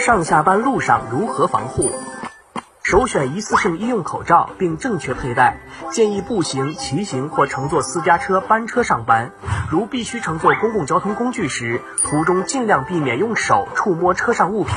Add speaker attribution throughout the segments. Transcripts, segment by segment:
Speaker 1: 上下班路上如何防护？首选一次性医用口罩，并正确佩戴。建议步行、骑行或乘坐私家车、班车上班。如必须乘坐公共交通工具时，途中尽量避免用手触摸车上物品。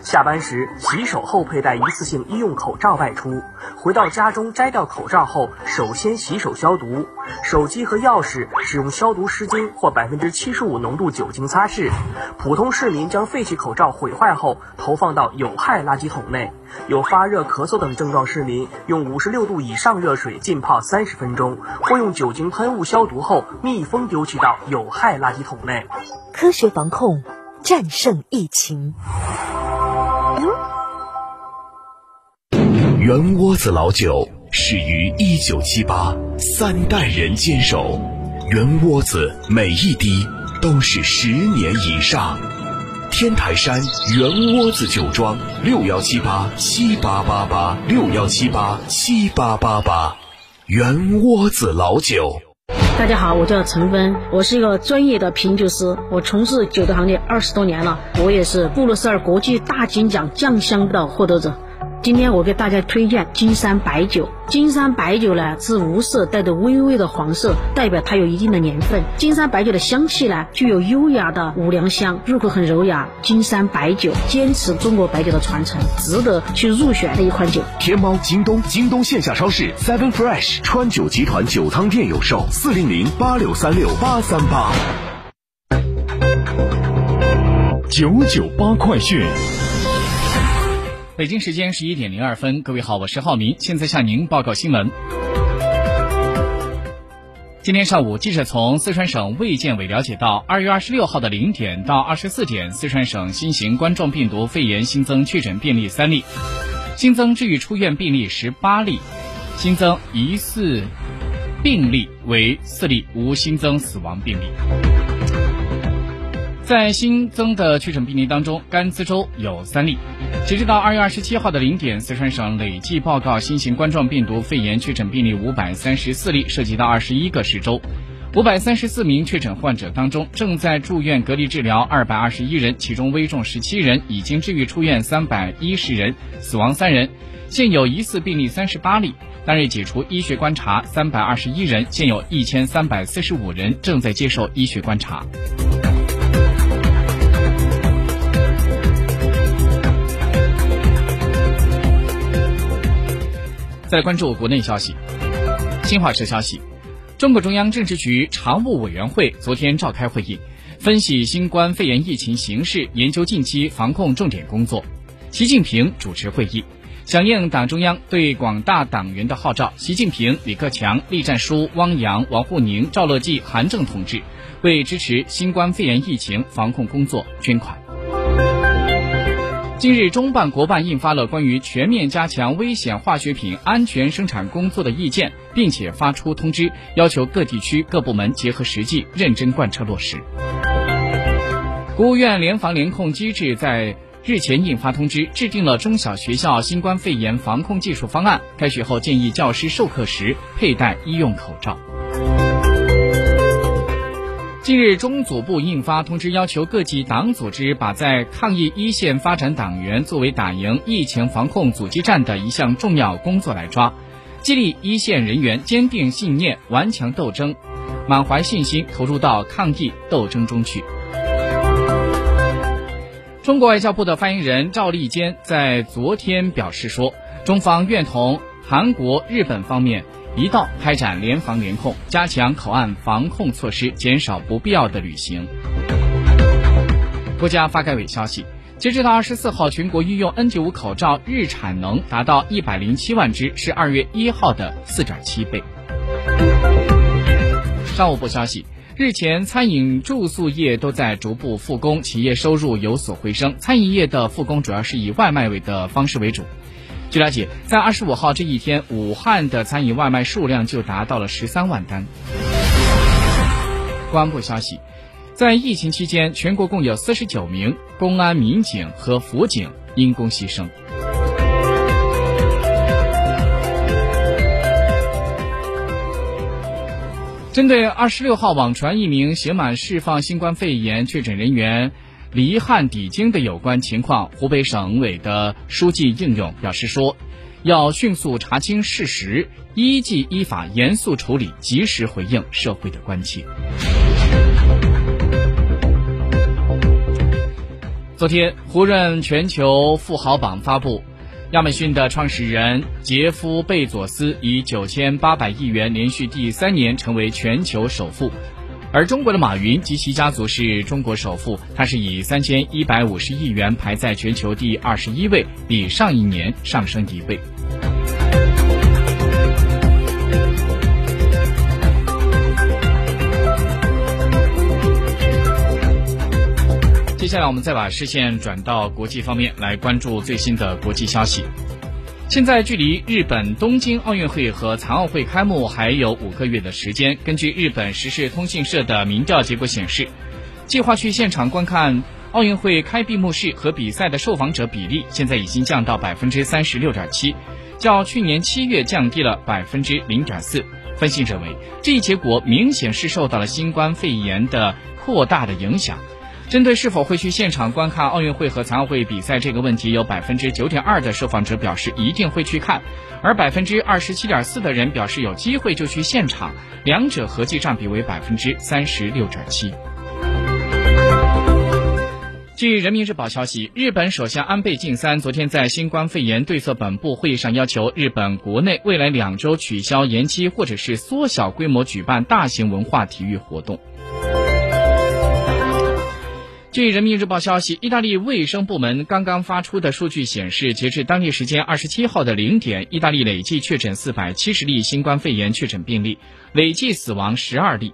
Speaker 1: 下班时洗手后佩戴一次性医用口罩外出。回到家中摘掉口罩后，首先洗手消毒。手机和钥匙使用消毒湿巾或百分之七十五浓度酒精擦拭。普通市民将废弃口罩毁坏后投放到有害垃圾桶内。有发热、咳嗽等症状市民，用五十六度以上热水浸泡三十分钟，或用酒精喷雾消毒后密封丢弃到有害垃圾桶内。
Speaker 2: 科学防控，战胜疫情。
Speaker 3: 圆窝子老酒始于一九七八，三代人坚守，圆窝子每一滴都是十年以上。天台山圆窝子酒庄六幺七八七八八八六幺七八七八八八，圆窝子老酒。
Speaker 4: 大家好，我叫陈芬，我是一个专业的品酒师，我从事酒的行业二十多年了，我也是布鲁塞尔国际大金奖酱香的获得者。今天我给大家推荐金山白酒。金山白酒呢是无色，带着微微的黄色，代表它有一定的年份。金山白酒的香气呢具有优雅的五粮香，入口很柔雅。金山白酒坚持中国白酒的传承，值得去入选的一款酒。
Speaker 3: 天猫、京东、京东线下超市、Seven Fresh、川酒集团酒仓店有售，四零零八六三六八三八。
Speaker 5: 九九八快讯。
Speaker 6: 北京时间十一点零二分，各位好，我是浩明，现在向您报告新闻。今天上午，记者从四川省卫健委了解到，二月二十六号的零点到二十四点，四川省新型冠状病毒肺炎新增确诊病例三例，新增治愈出院病例十八例，新增疑似病例为四例，无新增死亡病例。在新增的确诊病例当中，甘孜州有三例。截止到二月二十七号的零点，四川省累计报告新型冠状病毒肺炎确诊病例五百三十四例，涉及到二十一个市州。五百三十四名确诊患者当中，正在住院隔离治疗二百二十一人，其中危重十七人，已经治愈出院三百一十人，死亡三人。现有疑似病例三十八例，单日解除医学观察三百二十一人，现有一千三百四十五人正在接受医学观察。再关注国内消息。新华社消息，中国中央政治局常务委员会昨天召开会议，分析新冠肺炎疫情形势，研究近期防控重点工作。习近平主持会议，响应党中央对广大党员的号召，习近平、李克强、栗战书、汪洋、王沪宁、赵乐际、韩正同志为支持新冠肺炎疫情防控工作捐款。近日，中办国办印发了关于全面加强危险化学品安全生产工作的意见，并且发出通知，要求各地区各部门结合实际，认真贯彻落实。国务院联防联控机制在日前印发通知，制定了中小学校新冠肺炎防控技术方案。开学后建议教师授课时佩戴医用口罩。近日，中组部印发通知，要求各级党组织把在抗疫一线发展党员作为打赢疫情防控阻击战的一项重要工作来抓，激励一线人员坚定信念、顽强斗争，满怀信心投入到抗疫斗争中去。中国外交部的发言人赵立坚在昨天表示说，中方愿同韩国、日本方面。一道开展联防联控，加强口岸防控措施，减少不必要的旅行。国家发改委消息，截止到二十四号，全国医用 N95 口罩日产能达到一百零七万只，是二月一号的四点七倍。商务部消息，日前，餐饮住宿业都在逐步复工，企业收入有所回升。餐饮业的复工主要是以外卖为的方式为主。据了解，在二十五号这一天，武汉的餐饮外卖数量就达到了十三万单。公安部消息，在疫情期间，全国共有四十九名公安民警和辅警因公牺牲。针对二十六号网传一名写满释放新冠肺炎确诊人员离汉抵京的有关情况，湖北省委的书记应勇表示说，要迅速查清事实，依纪依法严肃处理，及时回应社会的关切。昨天，胡润全球富豪榜发布。亚马逊的创始人杰夫·贝佐斯以九千八百亿元连续第三年成为全球首富，而中国的马云及其家族是中国首富，他是以三千一百五十亿元排在全球第二十一位，比上一年上升一位。接下来，我们再把视线转到国际方面，来关注最新的国际消息。现在距离日本东京奥运会和残奥会开幕还有五个月的时间。根据日本时事通讯社的民调结果显示，计划去现场观看奥运会开闭幕式和比赛的受访者比例，现在已经降到百分之三十六点七，较去年七月降低了百分之零点四。分析认为，这一结果明显是受到了新冠肺炎的扩大的影响。针对是否会去现场观看奥运会和残奥会比赛这个问题，有百分之九点二的受访者表示一定会去看，而百分之二十七点四的人表示有机会就去现场，两者合计占比为百分之三十六点七。据人民日报消息，日本首相安倍晋三昨天在新冠肺炎对策本部会议上要求日本国内未来两周取消、延期或者是缩小规模举办大型文化体育活动。据人民日报消息，意大利卫生部门刚刚发出的数据显示，截至当地时间二十七号的零点，意大利累计确诊四百七十例新冠肺炎确诊病例，累计死亡十二例。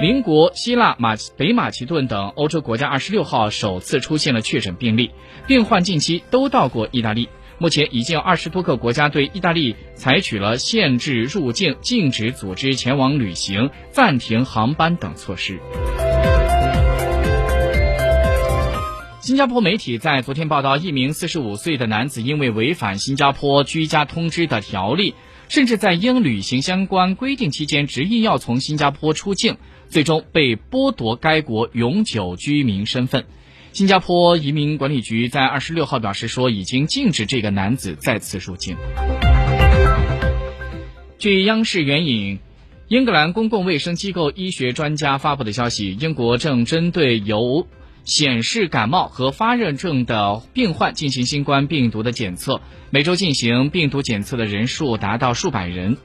Speaker 6: 邻国希腊、马北马其顿等欧洲国家二十六号首次出现了确诊病例，病患近期都到过意大利。目前已经有二十多个国家对意大利采取了限制入境、禁止组织前往旅行、暂停航班等措施。新加坡媒体在昨天报道，一名四十五岁的男子因为违反新加坡居家通知的条例，甚至在应履行相关规定期间执意要从新加坡出境，最终被剥夺该国永久居民身份。新加坡移民管理局在二十六号表示说，已经禁止这个男子再次入境。据央视援引英格兰公共卫生机构医学专家发布的消息，英国正针对由显示感冒和发热症的病患进行新冠病毒的检测，每周进行病毒检测的人数达到数百人。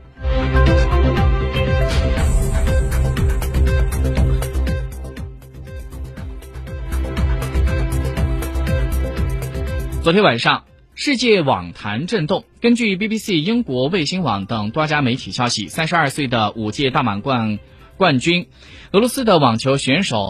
Speaker 6: 昨天晚上，世界网坛震动。根据 BBC、英国卫星网等多家媒体消息，三十二岁的五届大满贯冠军，俄罗斯的网球选手。